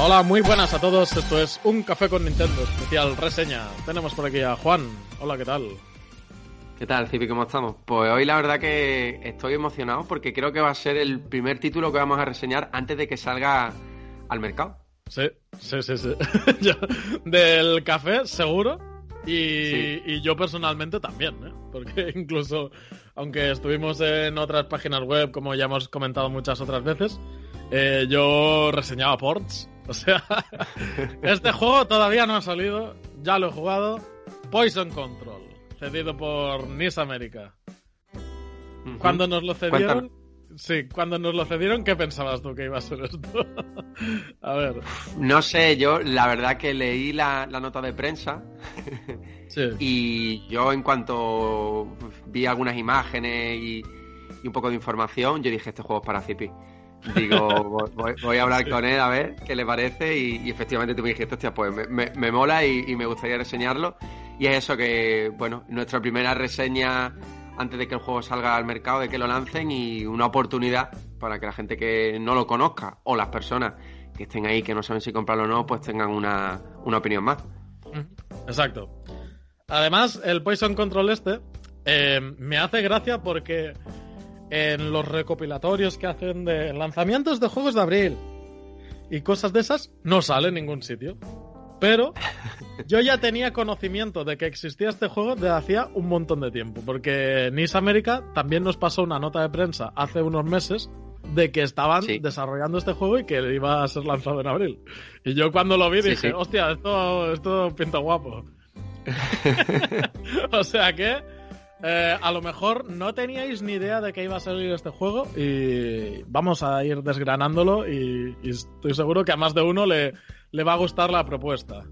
Hola, hola, muy buenas a todos. Esto es Un Café con Nintendo, especial reseña. Tenemos por aquí a Juan. Hola, ¿qué tal? ¿Qué tal, Cipi? ¿Cómo estamos? Pues hoy la verdad que estoy emocionado porque creo que va a ser el primer título que vamos a reseñar antes de que salga al mercado. Sí, sí, sí, sí. Yo- del café, seguro. Y, Sí. y yo personalmente también, ¿eh? Porque incluso, aunque estuvimos en otras páginas web, como ya hemos comentado muchas otras veces, eh, yo reseñaba ports. O sea, este juego todavía no ha salido, ya lo he jugado. Poison Control, cedido por NIS América. Ujú. Cuando nos lo cedieron, sí, cuando nos lo cedieron, ¿qué pensabas tú que iba a ser esto? a ver, No sé, yo la verdad que leí la, la nota de prensa sí. y yo en cuanto vi algunas imágenes y, y un poco de información, yo dije, este juego es para Cipi. Digo, voy, voy- a hablar con él a ver qué le parece y, y efectivamente tú me dijiste, hostia, pues me, me- me mola y, y me gustaría reseñarlo. Y es eso que, bueno, nuestra primera reseña antes de que el juego salga al mercado, de que lo lancen y una oportunidad para que la gente que no lo conozca o las personas que estén ahí que no saben si comprarlo o no, pues tengan una, una opinión más. Exacto. Además, el Poison Control este eh, me hace gracia porque en los recopilatorios que hacen de lanzamientos de juegos de abril y cosas de esas, no sale en ningún sitio. Pero yo ya tenía conocimiento de que existía este juego desde hacía un montón de tiempo, porque Nice América también nos pasó una nota de prensa hace unos meses de que estaban Sí. desarrollando este juego y que iba a ser lanzado en abril. Y yo cuando lo vi Sí, dije, sí. hostia, esto, esto pinta guapo. o sea que eh, a lo mejor no teníais ni idea de que iba a salir este juego y vamos a ir desgranándolo y, y estoy seguro que a más de uno le, le va a gustar la propuesta.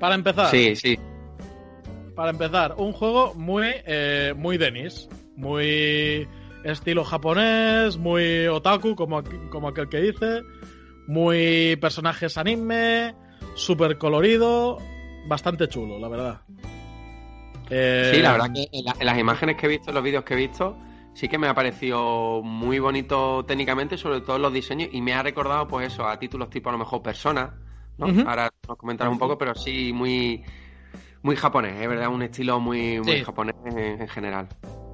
Para empezar, Sí, sí. para empezar, un juego muy, eh, muy Denis, muy estilo japonés, muy otaku, como, como aquel que dice, muy personajes anime, súper colorido, bastante chulo, la verdad. Eh, Sí, la verdad que en, la- en las imágenes que he visto, en los vídeos que he visto, sí que me ha parecido muy bonito técnicamente, sobre todo los diseños, y me ha recordado, pues eso, a títulos tipo a lo mejor Persona, ¿no? Ujú. Ahora nos comentarás un poco, pero sí muy, muy japonés, es verdad, un estilo muy, muy Sí. japonés en, en general.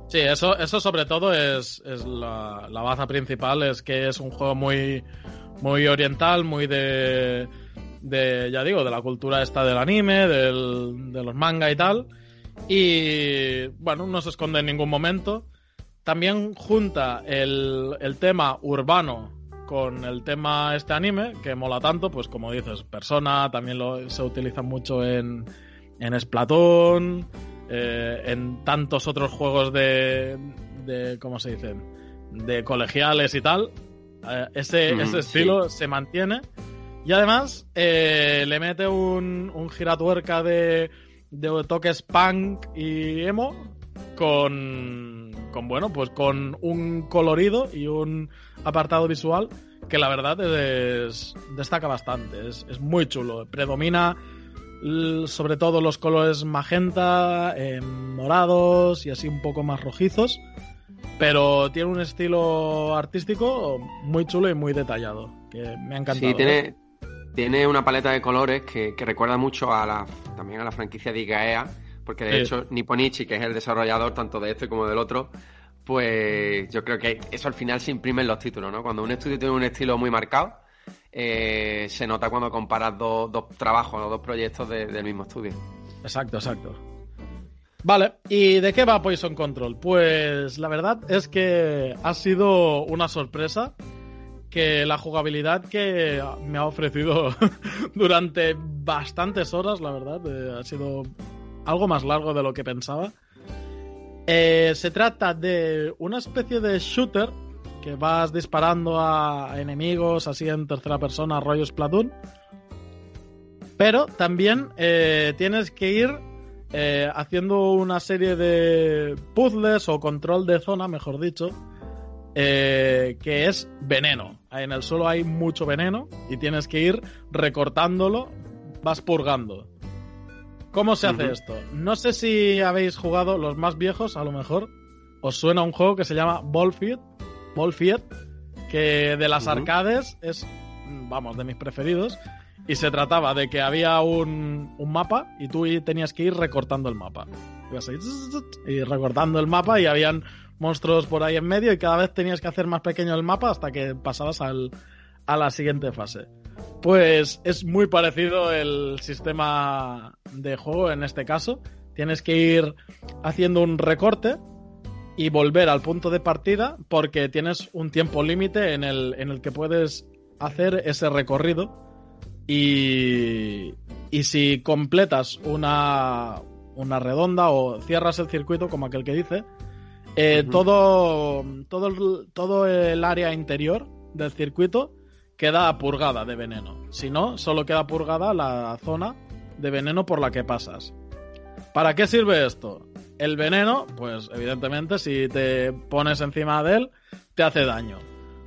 Sí, eso, eso sobre todo es, es la, la baza principal, es que es un juego muy, muy oriental, muy de, de, ya digo, de la cultura esta del anime, del, de los manga y tal. Y bueno, no se esconde en ningún momento. También junta el, el tema urbano con el tema este anime, que mola tanto, pues como dices, Persona, también lo, se utiliza mucho en, en Splatoon, eh, en tantos otros juegos de, de ¿cómo se dicen? De colegiales y tal. Eh, ese, Mm, ese sí. estilo se mantiene. Y además eh, le mete un, un giratuerca de, de toques punk y emo con, con, bueno, pues con un colorido y un apartado visual que la verdad es, destaca bastante. Es, es muy chulo. Predomina sobre todo los colores magenta, eh, morados y así un poco más rojizos. Pero tiene un estilo artístico muy chulo y muy detallado. Que me ha encantado. Sí, tiene, tiene una paleta de colores que, que recuerda mucho a la, también a la franquicia de Igaea, porque de hecho Nipponichi, que es el desarrollador tanto de este como del otro, pues yo creo que eso al final se imprime en los títulos, ¿no? Cuando un estudio tiene un estilo muy marcado, eh, se nota cuando comparas dos, dos trabajos o dos proyectos del mismo estudio. Exacto, exacto. Vale, ¿y de qué va Poison Control? Pues la verdad es que ha sido una sorpresa que la jugabilidad que me ha ofrecido durante bastantes horas, la verdad, eh, ha sido algo más largo de lo que pensaba. Eh, se trata de una especie de shooter que vas disparando a enemigos así en tercera persona, rollo Splatoon. Pero también eh, tienes que ir haciendo una serie de puzzles o control de zona, mejor dicho, que es veneno. En el suelo hay mucho veneno y tienes que ir recortándolo, vas purgando. ¿Cómo se hace esto? No sé si habéis jugado los más viejos, a lo mejor. Os suena un juego que se llama Ballfield, Ballfield que de las arcades es, vamos, de mis preferidos. Y se trataba de que había un, un mapa y tú tenías que ir recortando el mapa. Ibas a ir y recortando el mapa y habían monstruos por ahí en medio y cada vez tenías que hacer más pequeño el mapa hasta que pasabas al, a la siguiente fase. Pues es muy parecido el sistema de juego en este caso. Tienes que ir haciendo un recorte y volver al punto de partida porque tienes un tiempo límite en el, en el que puedes hacer ese recorrido. Y, y si completas una, una redonda o cierras el circuito, como aquel que dice, eh, todo, todo, el, todo el área interior del circuito queda purgada de veneno. Si no, solo queda purgada la zona de veneno por la que pasas. ¿Para qué sirve esto? El veneno, pues evidentemente si te pones encima de él, te hace daño.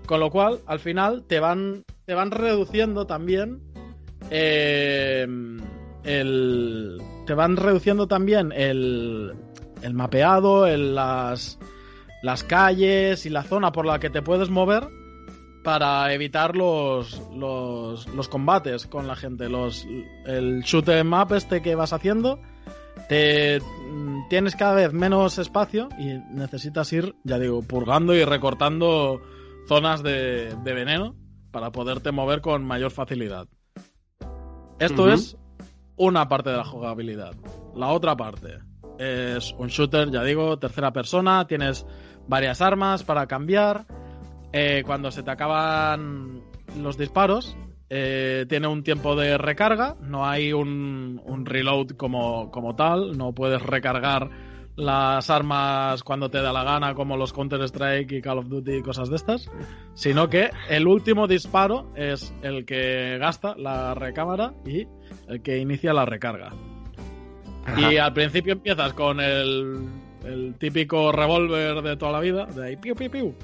Con lo cual, al final, te van, te van reduciendo también eh, el... Te van reduciendo también el, el mapeado, las, las calles y la zona por la que te puedes mover para evitar los, los, combates con la gente. Los, el shoot em map este que vas haciendo, te mm, tienes cada vez menos espacio y necesitas ir, ya digo, purgando y recortando zonas de, veneno para poderte mover con mayor facilidad. Esto es una parte de la jugabilidad. La otra parte es un shooter, ya digo, tercera persona, tienes varias armas para cambiar eh, cuando se te acaban los disparos, eh, tiene un tiempo de recarga, no hay un, reload como, como, tal, no puedes recargar las armas cuando te da la gana como los Counter-Strike y Call of Duty y cosas de estas, sino que el último disparo es el que gasta la recámara y el que inicia la recarga. Y al principio empiezas con el, el típico revólver de toda la vida, de ahí piu piu piu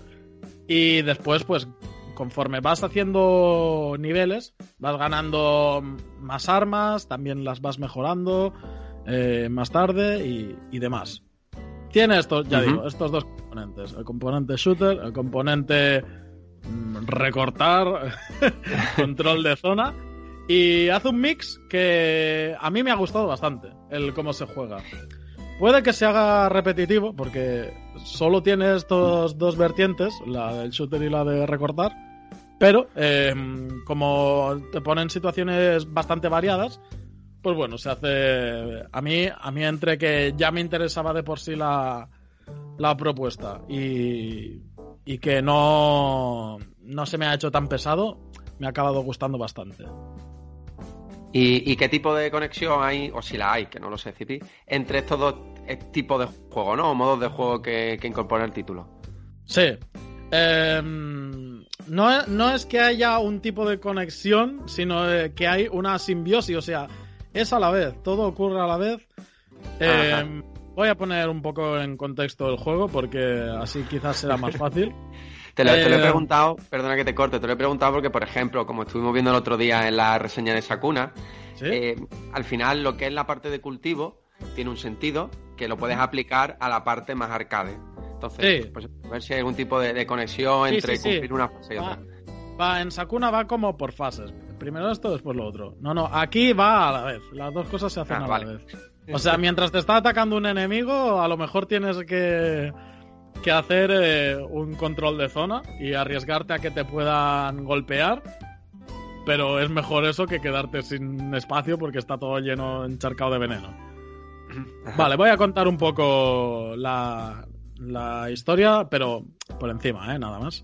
y después, pues, conforme vas haciendo niveles, vas ganando más armas, también las vas mejorando eh, más tarde y, demás. Tiene estos, ya digo, estos dos componentes. El componente shooter, el componente mm, recortar, control de zona. Y hace un mix que a mí me ha gustado bastante, el cómo se juega. Puede que se haga repetitivo, porque solo tiene estos dos vertientes, la del shooter y la de recortar, pero em, como te ponen situaciones bastante variadas, pues bueno, se hace... A mí, a mí entre que ya me interesaba de por sí la, la propuesta y, y que no, no se me ha hecho tan pesado, me ha acabado gustando bastante. ¿Y, qué tipo de conexión hay, o si la hay, que no lo sé, Cipi, entre estos dos eh, tipos de juego, ¿no? O modos de juego que, incorpora el título. Sí. Em, no, no, es que haya un tipo de conexión, sino eh, que hay una simbiosis, o sea, es a la vez, todo ocurre a la vez. Em, voy a poner un poco en contexto el juego porque así quizás será más fácil. Te lo, he eh, preguntado, perdona que te corte, te lo he preguntado porque, por ejemplo, como estuvimos viendo el otro día en la reseña de Sakuna, eh, al final lo que es la parte de cultivo tiene un sentido que lo puedes aplicar a la parte más arcade. Entonces, pues, a ver si hay algún tipo de, conexión entre cumplir una fase y otra. Va, en Sakuna va como por fases. Primero esto, después lo otro. No, no, aquí va a la vez. Las dos cosas se hacen ah, a la vez. O sea, mientras te está atacando un enemigo, a lo mejor tienes que, que hacer eh, un control de zona y arriesgarte a que te puedan golpear. Pero es mejor eso que quedarte sin espacio porque está todo lleno, encharcado de veneno. Vale, voy a contar un poco la, la historia, pero por encima, ¿eh? Nada más.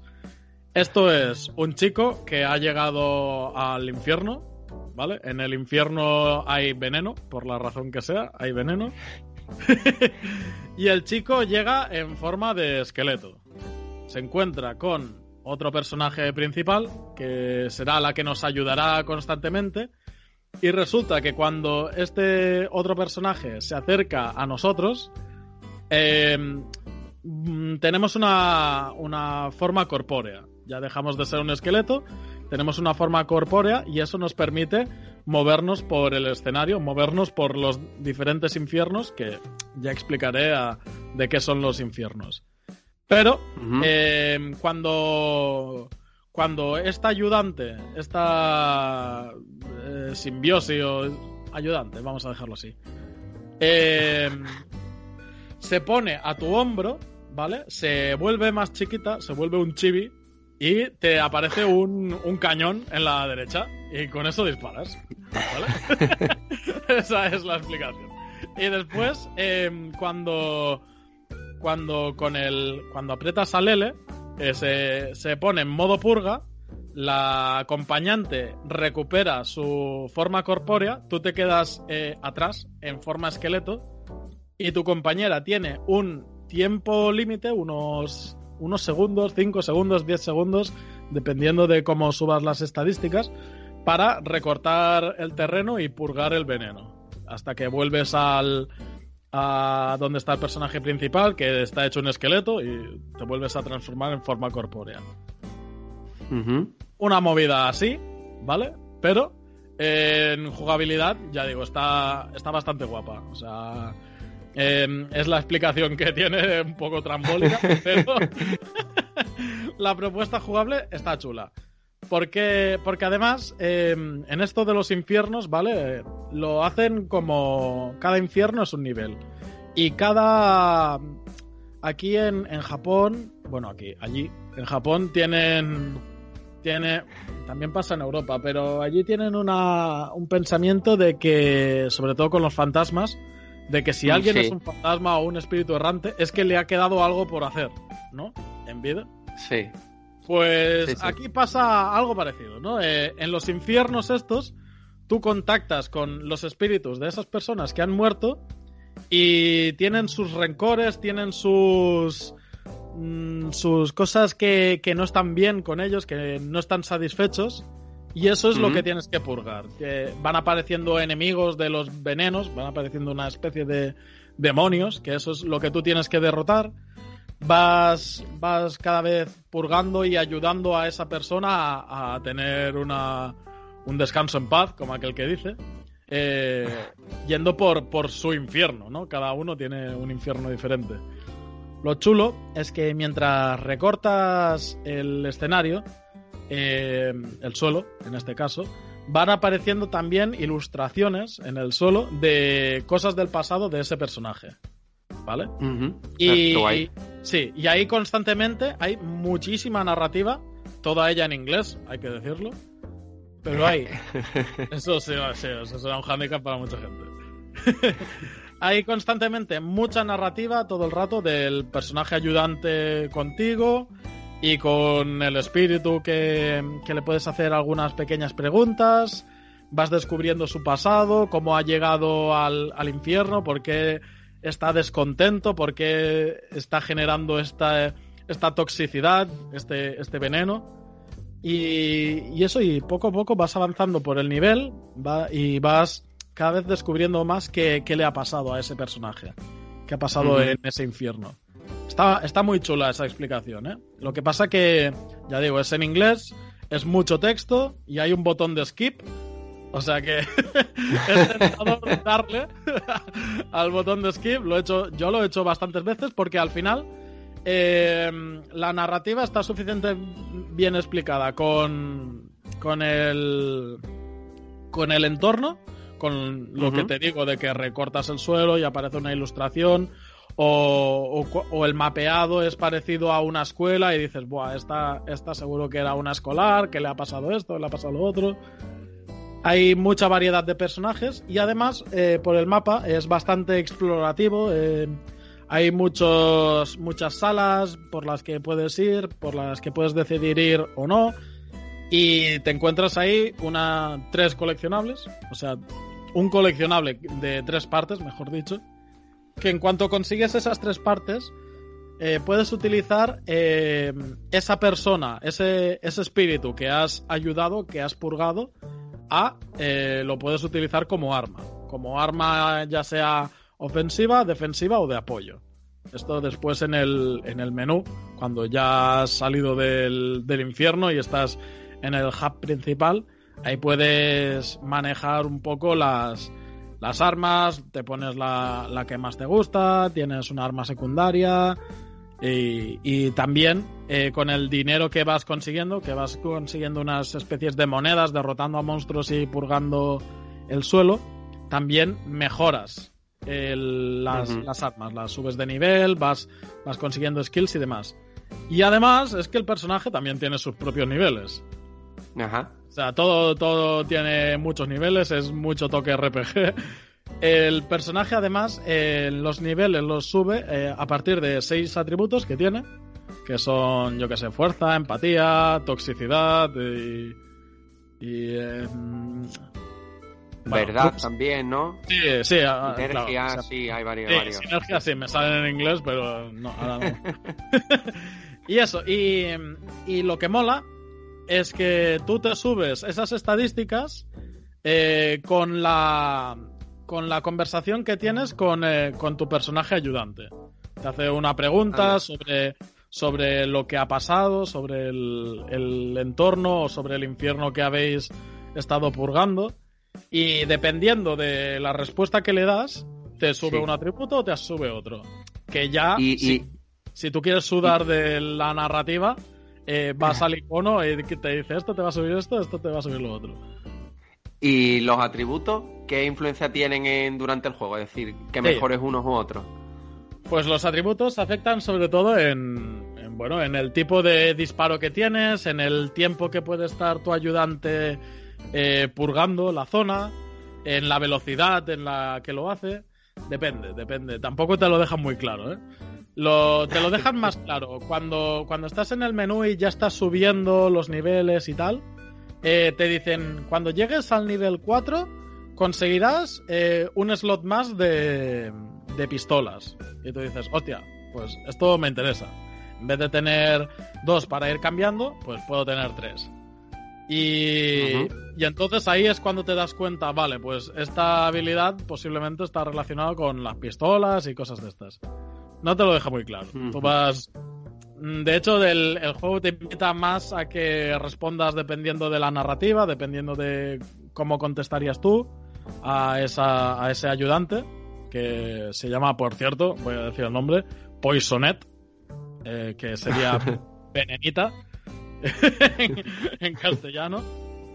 Esto es un chico que ha llegado al infierno, ¿vale? En el infierno hay veneno, por la razón que sea, hay veneno. y el chico llega en forma de esqueleto. Se encuentra con otro personaje principal, que será la que nos ayudará constantemente. Y resulta que cuando este otro personaje se acerca a nosotros, eh, tenemos una, una forma corpórea ya dejamos de ser un esqueleto, tenemos una forma corpórea y eso nos permite movernos por el escenario, movernos por los diferentes infiernos, que ya explicaré de qué son los infiernos. Pero eh, cuando, cuando esta ayudante, esta eh, simbiosis o ayudante, vamos a dejarlo así, eh, se pone a tu hombro, ¿vale? Se vuelve más chiquita, se vuelve un chibi, y te aparece un, cañón en la derecha y con eso disparas. ¿vale? Esa es la explicación. Y después, em, cuando, cuando, con el, cuando aprietas al L, eh, se, se pone en modo purga, la acompañante recupera su forma corpórea, tú te quedas eh, atrás en forma esqueleto y tu compañera tiene un tiempo límite, unos unos segundos, 5 segundos, 10 segundos, dependiendo de cómo subas las estadísticas, para recortar el terreno y purgar el veneno. Hasta que vuelves al, a donde está el personaje principal, que está hecho un esqueleto, y te vuelves a transformar en forma corpórea. Una movida así, ¿vale? Pero en jugabilidad, ya digo, está, está bastante guapa. O sea, Em, es la explicación que tiene un poco trambólica, pero la propuesta jugable está chula. Porque, porque además, em, en esto de los infiernos, ¿vale? Lo hacen como. Cada infierno es un nivel. Y cada. Aquí en, en Japón. Bueno, aquí, allí. En Japón tienen. Tiene. También pasa en Europa, pero allí tienen una, un pensamiento de que, sobre todo con los fantasmas, de que si alguien es un fantasma o un espíritu errante, es que le ha quedado algo por hacer, ¿no? En vida. Sí. Pues aquí pasa algo parecido, ¿no? Eh, en los infiernos estos, tú contactas con los espíritus de esas personas que han muerto y tienen sus rencores, tienen sus mm, sus cosas que, que no están bien con ellos, que no están satisfechos y eso es lo que tienes que purgar. Que van apareciendo enemigos de los venenos, van apareciendo una especie de demonios, que eso es lo que tú tienes que derrotar. Vas, vas cada vez purgando y ayudando a esa persona a, tener una, un descanso en paz, como aquel que dice. Eh, yendo por, por su infierno, ¿no? Cada uno tiene un infierno diferente. Lo chulo es que mientras recortas el escenario, eh, el suelo, en este caso, van apareciendo también ilustraciones en el suelo de cosas del pasado de ese personaje. ¿Vale? Y sí, y ahí constantemente hay muchísima narrativa, toda ella en inglés, hay que decirlo. Pero hay. Eso sí, eso será un handicap para mucha gente. hay constantemente mucha narrativa todo el rato del personaje ayudante contigo, y con el espíritu que, le puedes hacer algunas pequeñas preguntas, vas descubriendo su pasado, cómo ha llegado al, infierno, por qué está descontento, por qué está generando esta, esta toxicidad, este, este veneno. Y, eso, y poco a poco vas avanzando por el nivel y vas cada vez descubriendo más qué, le ha pasado a ese personaje, qué ha pasado en ese infierno. Está, muy chula esa explicación, ¿eh? Lo que pasa que, ya digo, es en inglés, es mucho texto y hay un botón de skip. O sea que es tentador darle al botón de skip. Lo he hecho, yo lo he hecho bastantes veces porque al final eh, la narrativa está suficientemente bien explicada con, con el con el entorno con lo que te digo de que recortas el suelo y aparece una ilustración, o, o, el mapeado es parecido a una escuela y dices, Buah, esta, esta seguro que era una escolar, que le ha pasado esto, le ha pasado lo otro. Hay mucha variedad de personajes y además eh, por el mapa es bastante explorativo. Eh, hay muchos, muchas salas por las que puedes ir, por las que puedes decidir ir o no. Y te encuentras ahí una tres coleccionables, o sea, un coleccionable de tres partes, mejor dicho, que en cuanto consigues esas tres partes, eh, puedes utilizar eh, esa persona, ese, ese espíritu que has ayudado, que has purgado, a eh, lo puedes utilizar como arma. Como arma ya sea ofensiva, defensiva o de apoyo. Esto después en el, en el menú, cuando ya has salido del, del infierno y estás en el hub principal, ahí puedes manejar un poco las, las armas, te pones la, la que más te gusta, tienes una arma secundaria y, y también eh, con el dinero que vas consiguiendo, que vas consiguiendo unas especies de monedas, derrotando a monstruos y purgando el suelo, también mejoras el, las, las armas, las subes de nivel, vas, vas consiguiendo skills y demás. Y además es que el personaje también tiene sus propios niveles. Ajá. O sea, todo, todo tiene muchos niveles, es mucho toque RPG. El personaje, además, eh, los niveles los sube eh, a partir de seis atributos que tiene, que son, yo que sé, fuerza, empatía, toxicidad y. y eh, mm, bueno, Verdad ups. también, ¿no? Sí, sí, ah, Sinergia, claro, o sea, sí, hay varios. Sí, varios. sinergia sí, me salen en inglés, pero no, ahora no. y eso, y, y lo que mola es que tú te subes esas estadísticas eh, con la con la conversación que tienes con, eh, con tu personaje ayudante. Te hace una pregunta sobre, sobre lo que ha pasado, sobre el, el entorno o sobre el infierno que habéis estado purgando. Y dependiendo de la respuesta que le das, te sube Sí. un atributo o te sube otro. Que ya, Y, si, y- si tú quieres sudar de la narrativa, eh, vas al icono y te dice esto te va a subir esto, esto te va a subir lo otro. y los atributos, ¿qué influencia tienen en, durante el juego? Es decir, ¿qué Sí. mejores unos u otros? Pues los atributos afectan sobre todo en, en, bueno, en el tipo de disparo que tienes, en el tiempo que puede estar tu ayudante eh, purgando la zona, en la velocidad en la que lo hace. Depende, depende. Tampoco te lo dejan muy claro, ¿eh? Lo, te lo dejan más claro. Cuando, cuando estás en el menú y ya estás subiendo los niveles y tal, eh, te dicen, cuando llegues al nivel 4, conseguirás eh, un slot más de, de pistolas. Y tú dices, hostia, pues esto me interesa. En vez de tener dos para ir cambiando, pues puedo tener tres. Y, y entonces ahí es cuando te das cuenta, vale, pues esta habilidad posiblemente está relacionada con las pistolas y cosas de estas. No te lo deja muy claro. Tú vas. Mm, De hecho, del- el juego te invita más a que respondas dependiendo de la narrativa, dependiendo de cómo contestarías tú a, esa, a ese ayudante, que se llama, por cierto, voy a decir el nombre, Poisonet, eh, que sería Venenita en, en castellano.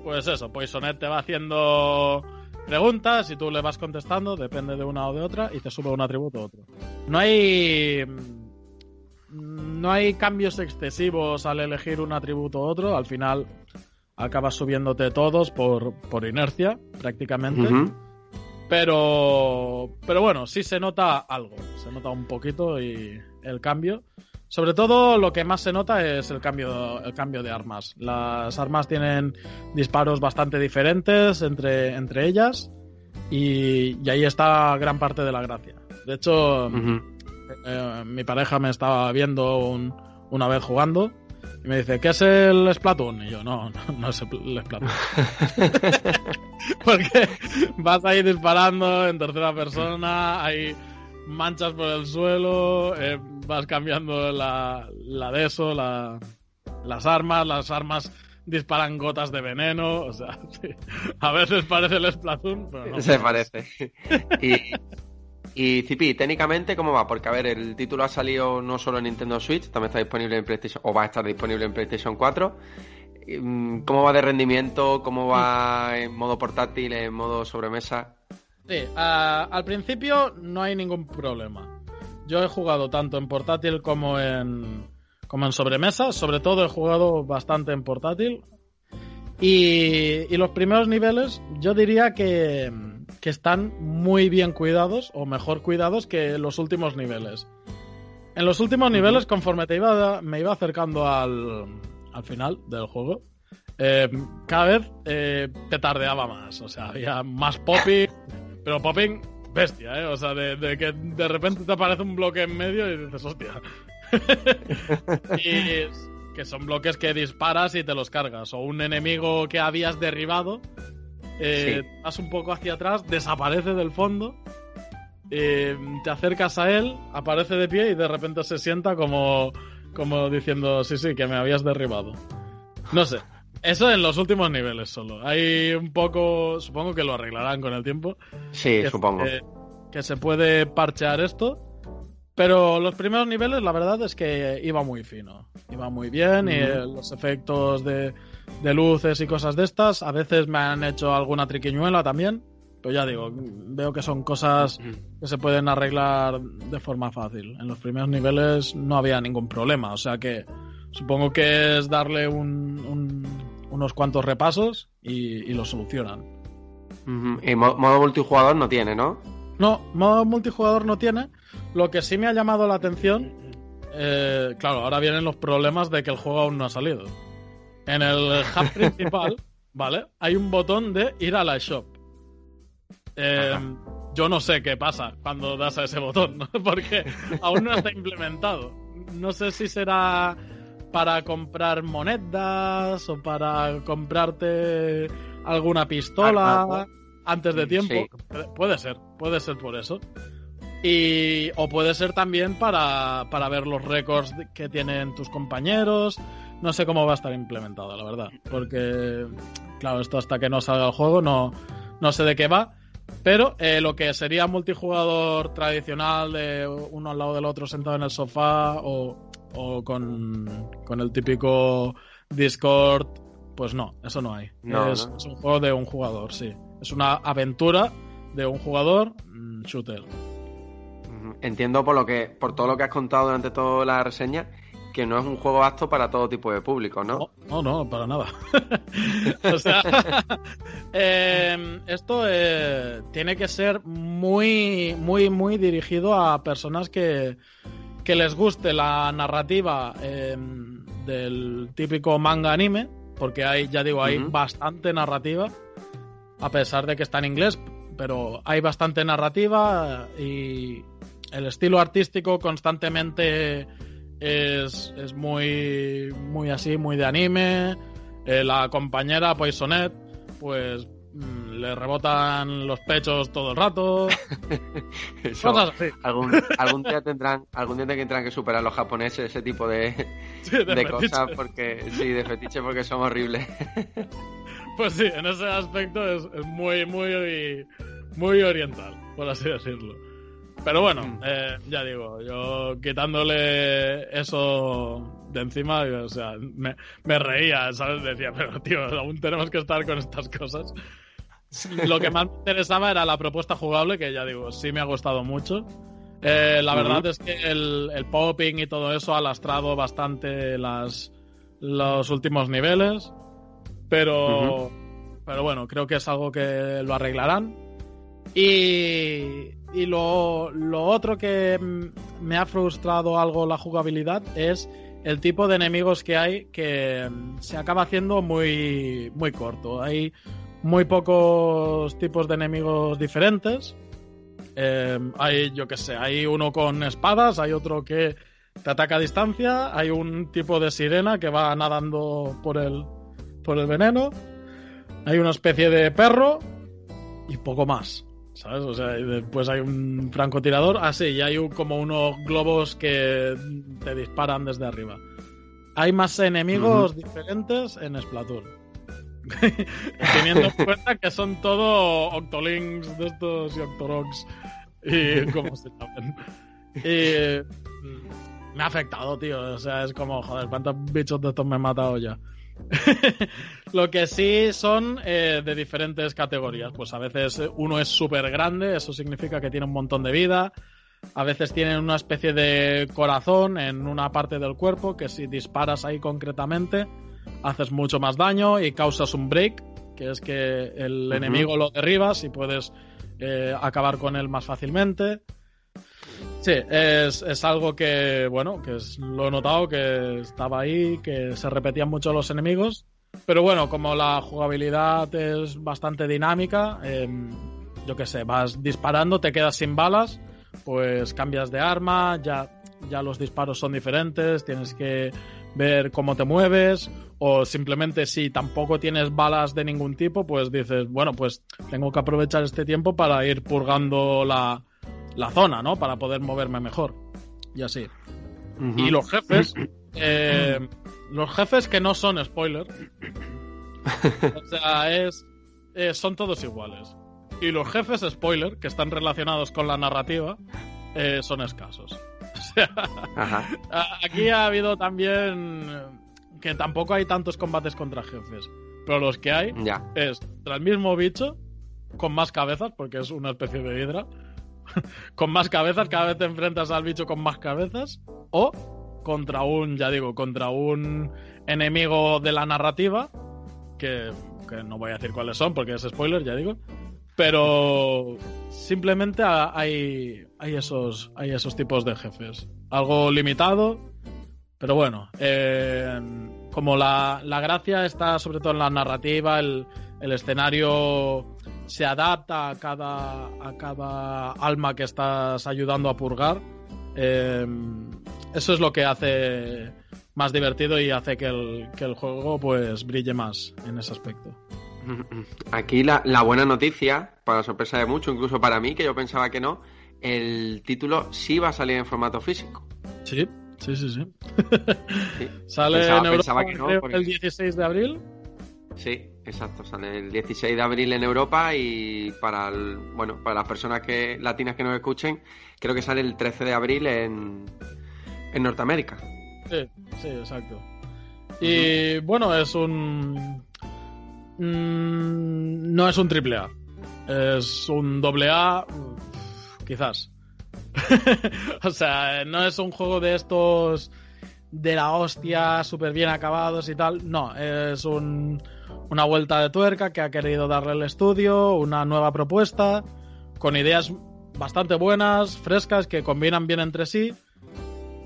Pues eso, Poisonet te va haciendo preguntas y tú le vas contestando, depende de una o de otra, y te sube un atributo u otro. No hay. mm, No hay cambios excesivos al elegir un atributo u otro, al final acabas subiéndote todos por, por inercia, prácticamente. Pero, pero bueno, sí se nota algo, se nota un poquito y el cambio. Sobre todo lo que más se nota es el cambio, el cambio de armas. Las armas tienen disparos bastante diferentes entre, entre ellas y, y ahí está gran parte de la gracia. De hecho, eh, mi pareja me estaba viendo un- una vez jugando y me dice, ¿qué es el Splatoon? Y yo, no, no, no es el Splatoon. Porque vas ahí disparando en tercera persona, hay manchas por el suelo, eh, vas cambiando la, la de eso, la- las armas, las armas disparan gotas de veneno, o sea, sí. a veces parece el Splatoon, pero no. Se parece. y, y Cipi, técnicamente, ¿cómo va? Porque, a ver, el título ha salido no solo en Nintendo Switch, también está disponible en PlayStation, o va a estar disponible en PlayStation 4. Mm, ¿Cómo va de rendimiento? ¿Cómo va en modo portátil, en modo sobremesa? Sí, al principio no hay ningún problema. Yo he jugado tanto en portátil como en, como en sobremesa. Sobre todo he jugado bastante en portátil. Y, los primeros niveles yo diría que, que, están muy bien cuidados o mejor cuidados que los últimos niveles. En los últimos niveles, conforme te iba, me iba acercando al, al final del juego, eh, cada vez eh, te tardeaba más. O sea, había más popping, pero popping bestia, ¿eh? O sea, de, que de repente te aparece un bloque en medio y dices, hostia. y que son bloques que disparas y te los cargas. O un enemigo que habías derribado, eh, vas un poco hacia atrás, desaparece del fondo. te acercas a él, aparece de pie y de repente se sienta como, como diciendo, sí, sí, que me habías derribado. No sé, eso en los últimos niveles solo. Hay un poco. Supongo que lo arreglarán con el tiempo. Sí, supongo. que se puede parchear esto. Pero los primeros niveles, la verdad es que iba muy fino. Iba muy bien y los efectos de, de, luces y cosas de estas. A veces me han hecho alguna triquiñuela también. Pero ya digo, veo que son cosas que se pueden arreglar de forma fácil. En los primeros niveles no había ningún problema. O sea que Supongo que es darle unos cuantos repasos y, lo solucionan. Y modo multijugador no tiene, ¿no? No, modo multijugador no tiene. Lo que sí me ha llamado la atención, eh, claro, ahora vienen los problemas de que el juego aún no ha salido. En el hub principal, ¿vale? Hay un botón de ir a la shop. Em, yo no sé qué pasa cuando das a ese botón, ¿no? porque aún no está implementado. No sé si será para comprar monedas o para comprarte alguna pistola antes de tiempo. Puede ser, puede ser por eso. Y, o puede ser también para, para ver los récords que tienen tus compañeros. No sé cómo va a estar implementado, la verdad. Porque, claro, esto hasta que no salga el juego no, no sé de qué va. Pero eh, lo que sería multijugador tradicional de uno al lado del otro sentado en el sofá o o con, el típico Discord, pues no, eso no hay. es, un juego de un jugador, sí. Es una aventura de un jugador mm, shooter. Entiendo por lo que, por todo lo que has contado durante toda la reseña, que no es un juego apto para todo tipo de público, ¿no? No, no, para nada. o sea, em, esto eh, tiene que ser muy, muy, muy dirigido a personas que, que les guste la narrativa em, del típico manga anime, porque hay, ya digo, hay bastante narrativa, a pesar de que está en inglés, pero hay bastante narrativa y el estilo artístico constantemente es, es muy, muy así, muy de anime. Eh, la compañera Poisonet, pues le rebotan los pechos todo el rato. Algún, día tendrán, algún día tendrán que superar los japoneses ese tipo de, cosas porque sí, de fetiche porque son horribles. Pues sí, en ese aspecto es, muy, muy, muy oriental, por así decirlo. Pero bueno, mm. eh, ya digo, yo quitándole eso de encima, o sea, me, me reía, ¿sabes? Decía, pero tío, aún tenemos que estar con estas cosas. Lo que más me interesaba era la propuesta jugable, que ya digo, sí me ha gustado mucho. Eh, la verdad es que el, popping y todo eso ha lastrado bastante las, los últimos niveles. Pero, pero bueno, creo que es algo que lo arreglarán. Y, y lo, lo, otro que me ha frustrado algo la jugabilidad es el tipo de enemigos que hay que se acaba haciendo muy, muy corto. Hay muy pocos tipos de enemigos diferentes. Eh, hay, yo qué sé, hay uno con espadas, hay otro que te ataca a distancia, hay un tipo de sirena que va nadando por el, por el veneno, hay una especie de perro y poco más. ¿Sabes? O sea, después hay un francotirador. Ah, sí, y hay como unos globos que te disparan desde arriba. Hay más enemigos diferentes en Splatoon. Teniendo en cuenta que son todo Octolinks de estos y Octoroks y cómo se llaman. Y mm, me ha afectado, tío. O sea, es como, joder, ¿cuántos bichos de estos me he matado ya? lo que sí son eh, de diferentes categorías. Pues a veces uno es súper grande, eso significa que tiene un montón de vida. A veces tienen una especie de corazón en una parte del cuerpo que si disparas ahí concretamente haces mucho más daño y causas un break, que es que el enemigo lo derribas y puedes eh, acabar con él más fácilmente. Sí, es, es, algo que, bueno, que es, lo he notado, que estaba ahí, que se repetían mucho los enemigos. Pero bueno, como la jugabilidad es bastante dinámica, eh, yo qué sé, vas disparando, te quedas sin balas pues cambias de arma, ya, ya los disparos son diferentes, tienes que ver cómo te mueves o simplemente si tampoco tienes balas de ningún tipo, pues dices, bueno, pues tengo que aprovechar este tiempo para ir purgando la, la zona, ¿no? Para poder moverme mejor. Y así. Y los jefes, eh, los jefes que no son spoiler, o sea, es, eh, son todos iguales. Y los jefes spoiler, que están relacionados con la narrativa, eh, son escasos. O sea, aquí ha habido también que tampoco hay tantos combates contra jefes. Pero los que hay es contra el mismo bicho, con más cabezas, porque es una especie de hidra. con más cabezas, cada vez te enfrentas al bicho con más cabezas. O contra un, ya digo, contra un enemigo de la narrativa, que, que no voy a decir cuáles son porque es spoiler, ya digo. Pero simplemente hay, hay, esos, hay esos tipos de jefes. Algo limitado, pero bueno. Como la, la, gracia está sobre todo en la narrativa, el, el escenario se adapta a cada, a cada alma que estás ayudando a purgar. Eh, eso es lo que hace más divertido y hace que el, que el juego pues brille más en ese aspecto. Aquí la, buena noticia, para sorpresa de mucho, incluso para mí, que yo pensaba que no, el título sí va a salir en formato físico. Sí, sí, sí, sí. sale en Europa el 16 de abril. Sí, exacto. Sale el 16 de abril en Europa y para bueno, para las personas que latinas que nos escuchen, creo que sale el 13 de abril en, en Norteamérica. Sí, sí, exacto. Y bueno, es un Mm, no es un triple A. Es un doble A, quizás. o sea, no es un juego de estos de la hostia, súper bien acabados y tal. No, es un, una vuelta de tuerca que ha querido darle el estudio, una nueva propuesta, con ideas bastante buenas, frescas, que combinan bien entre sí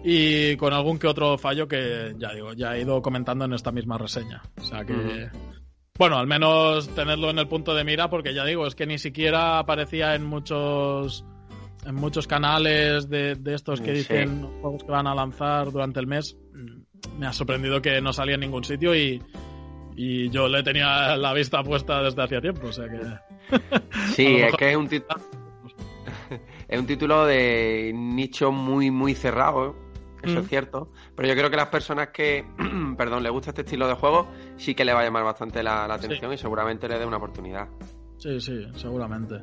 y con algún que otro fallo que ya digo, ya he ido comentando en esta misma reseña. O sea que bueno, al menos tenerlo en el punto de mira, porque ya digo, es que ni siquiera aparecía en muchos en muchos canales de, estos que dicen juegos que van a lanzar durante el mes. Me ha sorprendido que no salía en ningún sitio y, y yo le tenía la vista puesta desde hacía tiempo, o sea que... Sí, es que es un título... es un título de nicho muy, muy cerrado eso es mm. cierto. Pero yo creo que las personas que, perdón, le gusta este estilo de juego, sí que le va a llamar bastante la, atención y seguramente le dé una oportunidad. Sí, sí, seguramente.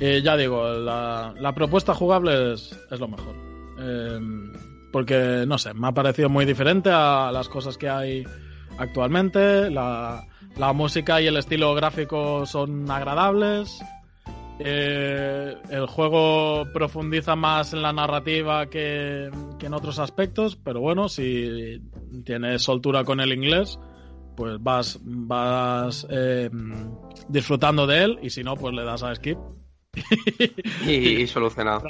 Y ya digo, la, propuesta jugable es, lo mejor. Em, porque, no sé, me ha parecido muy diferente a las cosas que hay actualmente. La, la música y el estilo gráfico son agradables. Eh, el juego profundiza más en la narrativa que, en otros aspectos, pero bueno, si tienes soltura con el inglés, pues vas, vas eh, disfrutando de él y si no, pues le das a skip. y, solucionado.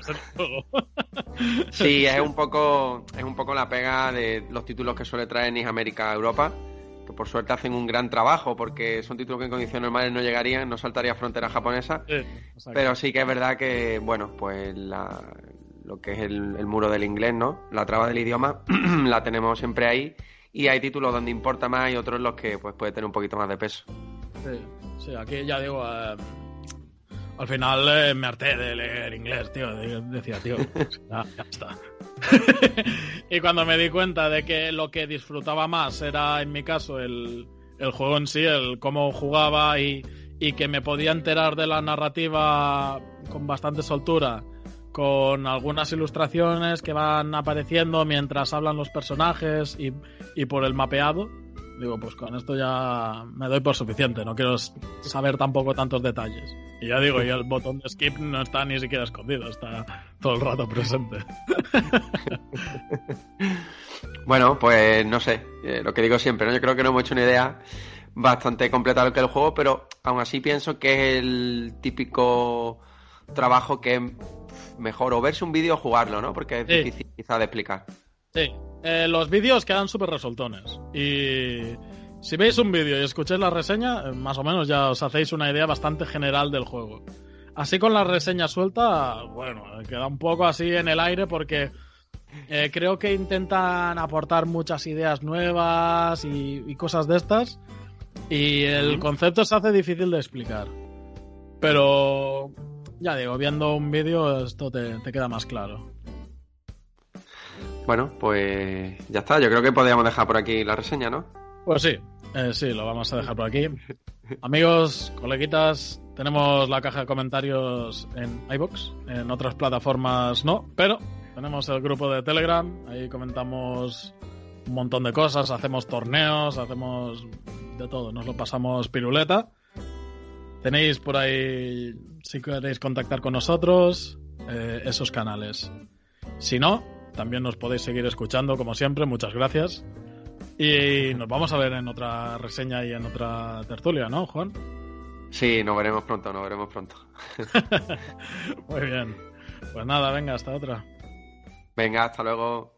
sí, es un poco es un poco la pega de los títulos que suele traer Nice América a Europa que por suerte hacen un gran trabajo porque son títulos que en condiciones normales no llegarían, no saltaría frontera japonesa. pero sí que es verdad que, bueno, pues lo que es el, muro del inglés, ¿no? La traba del idioma la tenemos siempre ahí y hay títulos donde importa más y otros en los que pues puede tener un poquito más de peso. Sí, sí aquí ya digo, eh, al final eh, me harté de leer inglés, tío. Decía, tío, ya, está. y cuando me di cuenta de que lo que disfrutaba más era, en mi caso, el, juego en sí, el cómo jugaba y, que me podía enterar de la narrativa con bastante soltura, con algunas ilustraciones que van apareciendo mientras hablan los personajes y, por el mapeado, Digo, pues con esto ya me doy por suficiente, no quiero saber tampoco tantos detalles. Y ya digo, y el botón de skip no está ni siquiera escondido, está todo el rato presente. bueno, pues no sé, eh, lo que digo siempre, ¿no? Yo creo que no hemos hecho una idea bastante completa de lo que es el juego, pero aún así pienso que es el típico trabajo que es mejor o verse un vídeo o jugarlo, ¿no? Porque es difícil quizá de explicar. Sí, eh, los vídeos quedan súper resultones. Y si veis un vídeo y escucháis la reseña, eh, más o menos ya os hacéis una idea bastante general del juego. Así con la reseña suelta, bueno, queda un poco así en el aire porque eh, creo que intentan aportar muchas ideas nuevas y, cosas de estas. Y el concepto se hace difícil de explicar. Pero ya digo, viendo un vídeo esto te, te queda más claro. Bueno, pues ya está. Yo creo que podríamos dejar por aquí la reseña, ¿no? Pues sí, eh, sí, lo vamos a dejar por aquí. Amigos, coleguitas, tenemos la caja de comentarios en iBox, en otras plataformas no, pero tenemos el grupo de Telegram, ahí comentamos un montón de cosas, hacemos torneos, hacemos de todo, nos lo pasamos piruleta. Tenéis por ahí, si queréis contactar con nosotros, eh, esos canales. Si no, también nos podéis seguir escuchando, como siempre. Muchas gracias. Y nos vamos a ver en otra reseña y en otra tertulia, ¿no, Juan? Sí, nos veremos pronto, nos veremos pronto. Muy bien. Pues nada, venga, hasta otra. Venga, hasta luego.